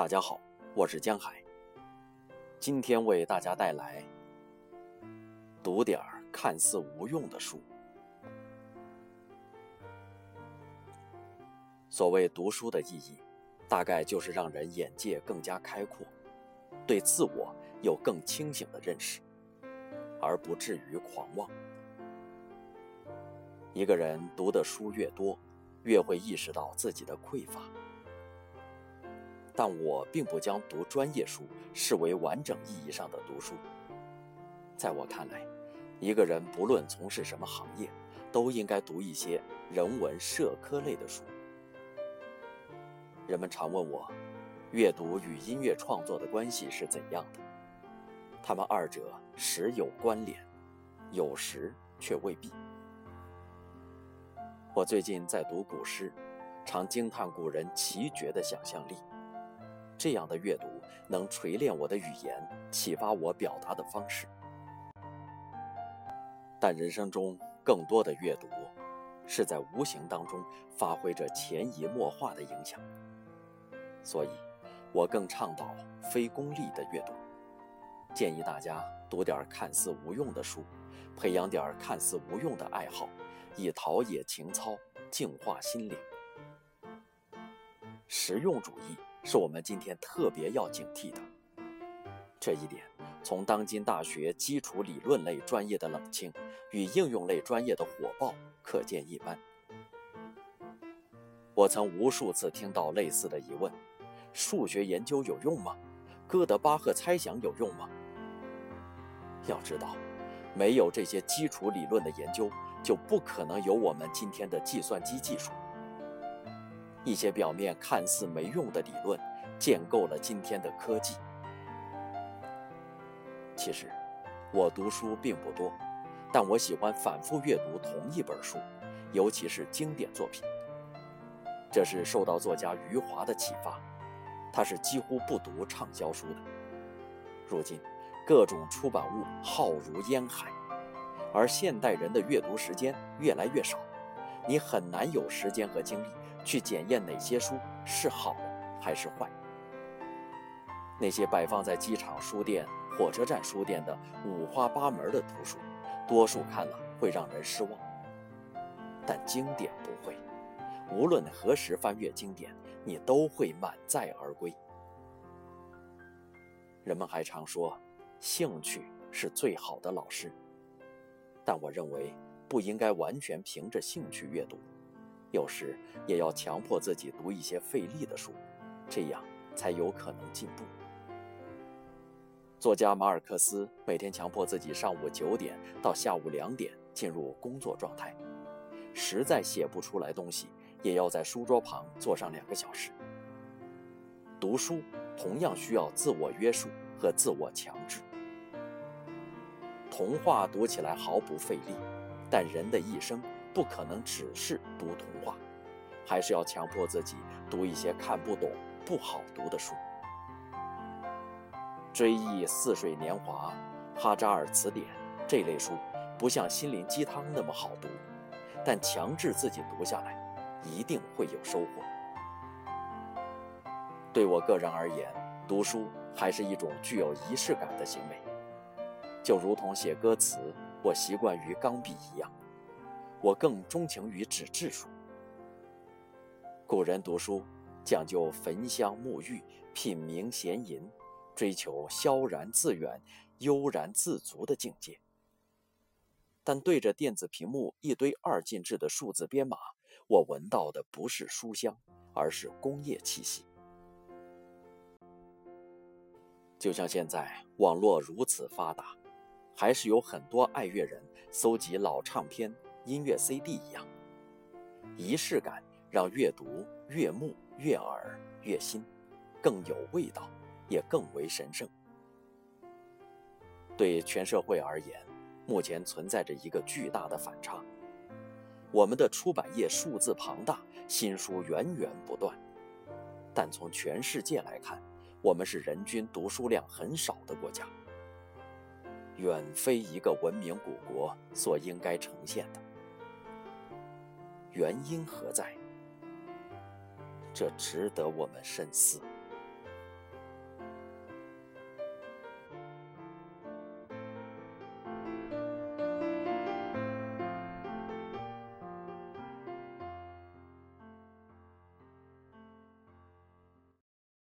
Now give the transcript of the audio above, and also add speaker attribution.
Speaker 1: 大家好，我是江海。今天为大家带来读点儿看似无用的书。所谓读书的意义，大概就是让人眼界更加开阔，对自我有更清醒的认识，而不至于狂妄。一个人读的书越多，越会意识到自己的匮乏。但我并不将读专业书视为完整意义上的读书。在我看来，一个人不论从事什么行业，都应该读一些人文社科类的书。人们常问我，阅读与音乐创作的关系是怎样的？他们二者时有关联，有时却未必。我最近在读古诗，常惊叹古人奇绝的想象力。这样的阅读能锤炼我的语言，启发我表达的方式。但人生中更多的阅读，是在无形当中发挥着潜移默化的影响。所以，我更倡导非功利的阅读，建议大家读点看似无用的书，培养点看似无用的爱好，以陶冶情操，净化心灵。实用主义。是我们今天特别要警惕的。这一点，从当今大学基础理论类专业的冷清与应用类专业的火爆可见一斑。我曾无数次听到类似的疑问：数学研究有用吗？哥德巴赫猜想有用吗？要知道，没有这些基础理论的研究，就不可能有我们今天的计算机技术。一些表面看似没用的理论，建构了今天的科技。其实，我读书并不多，但我喜欢反复阅读同一本书，尤其是经典作品。这是受到作家余华的启发，他是几乎不读畅销书的。如今，各种出版物浩如烟海，而现代人的阅读时间越来越少，你很难有时间和精力。去检验哪些书是好还是坏。那些摆放在机场书店、火车站书店的五花八门的图书，多数看了会让人失望。但经典不会，无论何时翻阅经典，你都会满载而归。人们还常说，兴趣是最好的老师，但我认为不应该完全凭着兴趣阅读。有时也要强迫自己读一些费力的书，这样才有可能进步。作家马尔克斯每天强迫自己上午九点到下午两点进入工作状态，实在写不出来东西，也要在书桌旁坐上两个小时。读书同样需要自我约束和自我强制。童话读起来毫不费力，但人的一生。不可能只是读童话，还是要强迫自己读一些看不懂、不好读的书。追忆似水年华、哈扎尔词典这类书，不像心灵鸡汤那么好读，但强制自己读下来，一定会有收获。对我个人而言，读书还是一种具有仪式感的行为，就如同写歌词，我习惯于钢笔一样。我更钟情于纸质书。古人读书讲究焚香沐浴、品茗闲吟，追求萧然自远、悠然自足的境界。但对着电子屏幕一堆二进制的数字编码，我闻到的不是书香，而是工业气息。就像现在网络如此发达，还是有很多爱乐人搜集老唱片。音乐 CD 一样，仪式感让阅读悦目、悦耳、悦心，更有味道，也更为神圣。对全社会而言，目前存在着一个巨大的反差：我们的出版业数字庞大，新书源源不断，但从全世界来看，我们是人均读书量很少的国家，远非一个文明古国所应该呈现的。原因何在？这值得我们深思。